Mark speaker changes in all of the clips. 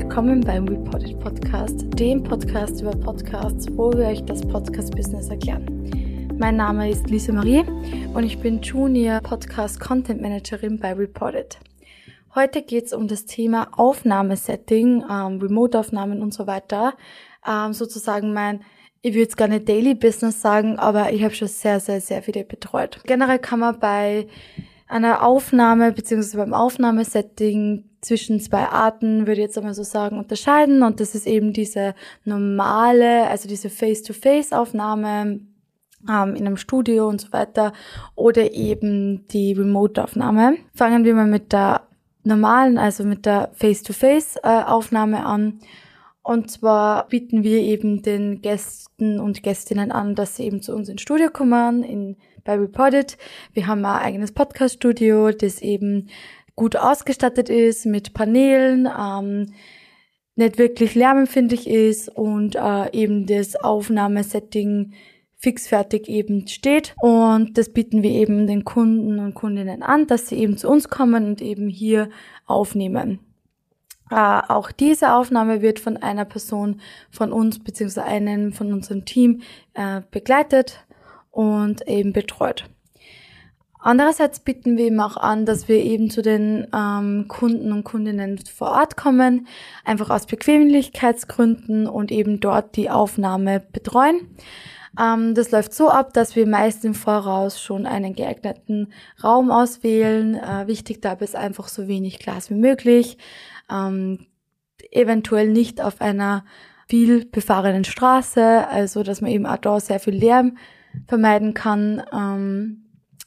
Speaker 1: Willkommen beim Reported Podcast, dem Podcast über Podcasts, wo wir euch das Podcast-Business erklären. Mein Name ist Lisa Marie und ich bin Junior Podcast Content Managerin bei Reported. Heute geht es um das Thema Aufnahmesetting, ähm, Remote-Aufnahmen und so weiter. Ähm, sozusagen mein, ich würde jetzt gar nicht Daily Business sagen, aber ich habe schon sehr, sehr, sehr viele betreut. Generell kann man bei einer Aufnahme bzw. beim Aufnahmesetting zwischen zwei Arten, würde ich jetzt einmal so sagen, unterscheiden. Und das ist eben diese normale, also diese Face-to-Face-Aufnahme ähm, in einem Studio und so weiter oder eben die Remote-Aufnahme. Fangen wir mal mit der normalen, also mit der Face-to-Face-Aufnahme an. Und zwar bieten wir eben den Gästen und Gästinnen an, dass sie eben zu uns ins Studio kommen, in, bei Reported. Wir haben ein eigenes Podcast-Studio, das eben gut ausgestattet ist mit Paneelen, ähm, nicht wirklich lärmempfindlich ist und äh, eben das Aufnahmesetting fixfertig eben steht. Und das bieten wir eben den Kunden und Kundinnen an, dass sie eben zu uns kommen und eben hier aufnehmen. Äh, auch diese Aufnahme wird von einer Person von uns bzw. einem von unserem Team äh, begleitet und eben betreut. Andererseits bieten wir eben auch an, dass wir eben zu den ähm, Kunden und Kundinnen vor Ort kommen, einfach aus Bequemlichkeitsgründen und eben dort die Aufnahme betreuen. Ähm, das läuft so ab, dass wir meist im Voraus schon einen geeigneten Raum auswählen. Äh, wichtig dabei ist einfach so wenig Glas wie möglich ähm, eventuell nicht auf einer viel befahrenen Straße, also dass man eben auch da sehr viel Lärm vermeiden kann, ähm,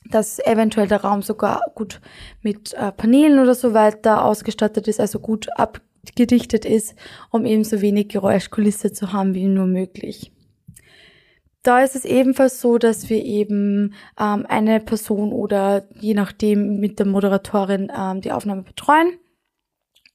Speaker 1: dass eventuell der Raum sogar gut mit äh, Paneelen oder so weiter ausgestattet ist, also gut abgedichtet ist, um eben so wenig Geräuschkulisse zu haben wie nur möglich. Da ist es ebenfalls so, dass wir eben ähm, eine Person oder je nachdem mit der Moderatorin ähm, die Aufnahme betreuen.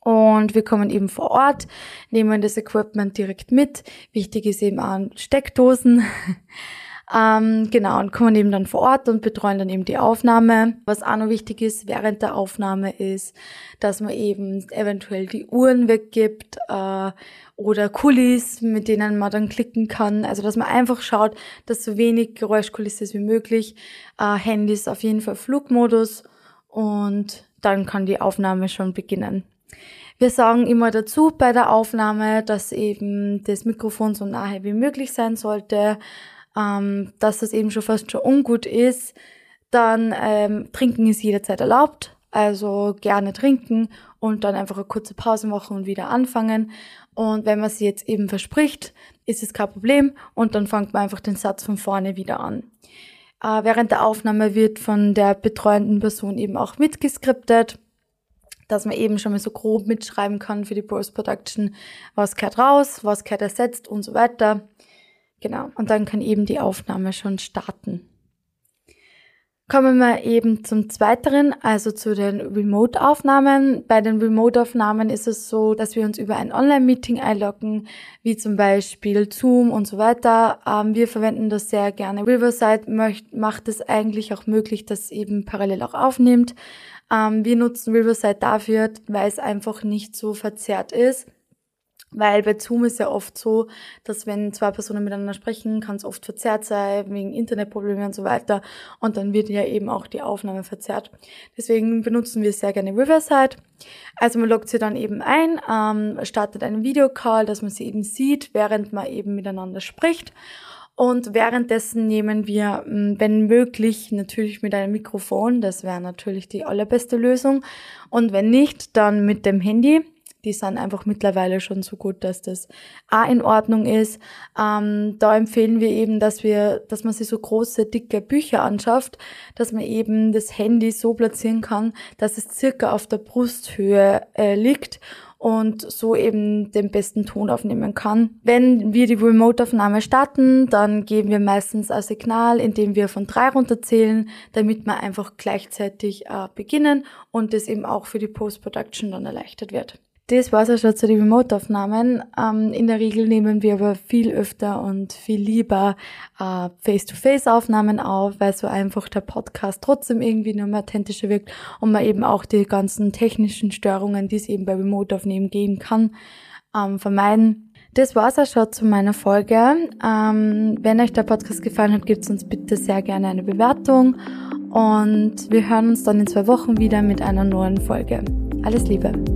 Speaker 1: Und wir kommen eben vor Ort, nehmen das Equipment direkt mit. Wichtig ist eben auch Steckdosen. ähm, genau, und kommen eben dann vor Ort und betreuen dann eben die Aufnahme. Was auch noch wichtig ist während der Aufnahme ist, dass man eben eventuell die Uhren weggibt äh, oder Kulis, mit denen man dann klicken kann. Also dass man einfach schaut, dass so wenig Geräuschkulisse ist wie möglich. Äh, Handys auf jeden Fall Flugmodus und dann kann die Aufnahme schon beginnen. Wir sagen immer dazu bei der Aufnahme, dass eben das Mikrofon so nahe wie möglich sein sollte, ähm, dass das eben schon fast schon ungut ist. Dann ähm, trinken ist jederzeit erlaubt, also gerne trinken und dann einfach eine kurze Pause machen und wieder anfangen. Und wenn man sie jetzt eben verspricht, ist es kein Problem und dann fängt man einfach den Satz von vorne wieder an. Äh, während der Aufnahme wird von der betreuenden Person eben auch mitgeskriptet dass man eben schon mal so grob mitschreiben kann für die Post-Production, was gehört raus, was gehört ersetzt und so weiter. Genau. Und dann kann eben die Aufnahme schon starten. Kommen wir eben zum Zweiteren, also zu den Remote-Aufnahmen. Bei den Remote-Aufnahmen ist es so, dass wir uns über ein Online-Meeting einloggen, wie zum Beispiel Zoom und so weiter. Ähm, wir verwenden das sehr gerne. Riverside macht es eigentlich auch möglich, dass eben parallel auch aufnimmt. Ähm, wir nutzen Riverside dafür, weil es einfach nicht so verzerrt ist. Weil bei Zoom ist ja oft so, dass wenn zwei Personen miteinander sprechen, kann es oft verzerrt sein, wegen Internetproblemen und so weiter. Und dann wird ja eben auch die Aufnahme verzerrt. Deswegen benutzen wir sehr gerne Riverside. Also man loggt sie dann eben ein, ähm, startet einen Videocall, dass man sie eben sieht, während man eben miteinander spricht. Und währenddessen nehmen wir, mm, wenn möglich, natürlich mit einem Mikrofon. Das wäre natürlich die allerbeste Lösung. Und wenn nicht, dann mit dem Handy. Die sind einfach mittlerweile schon so gut, dass das auch in Ordnung ist. Ähm, da empfehlen wir eben, dass wir, dass man sich so große, dicke Bücher anschafft, dass man eben das Handy so platzieren kann, dass es circa auf der Brusthöhe äh, liegt und so eben den besten Ton aufnehmen kann. Wenn wir die Remote-Aufnahme starten, dann geben wir meistens ein Signal, indem wir von drei runterzählen, damit wir einfach gleichzeitig äh, beginnen und das eben auch für die Post-Production dann erleichtert wird. Das war's auch schon zu den Remote-Aufnahmen. Ähm, in der Regel nehmen wir aber viel öfter und viel lieber äh, Face-to-Face-Aufnahmen auf, weil so einfach der Podcast trotzdem irgendwie noch mehr authentischer wirkt und man eben auch die ganzen technischen Störungen, die es eben bei Remote-Aufnehmen geben kann, ähm, vermeiden. Das war's auch schon zu meiner Folge. Ähm, wenn euch der Podcast gefallen hat, gebt uns bitte sehr gerne eine Bewertung und wir hören uns dann in zwei Wochen wieder mit einer neuen Folge. Alles Liebe!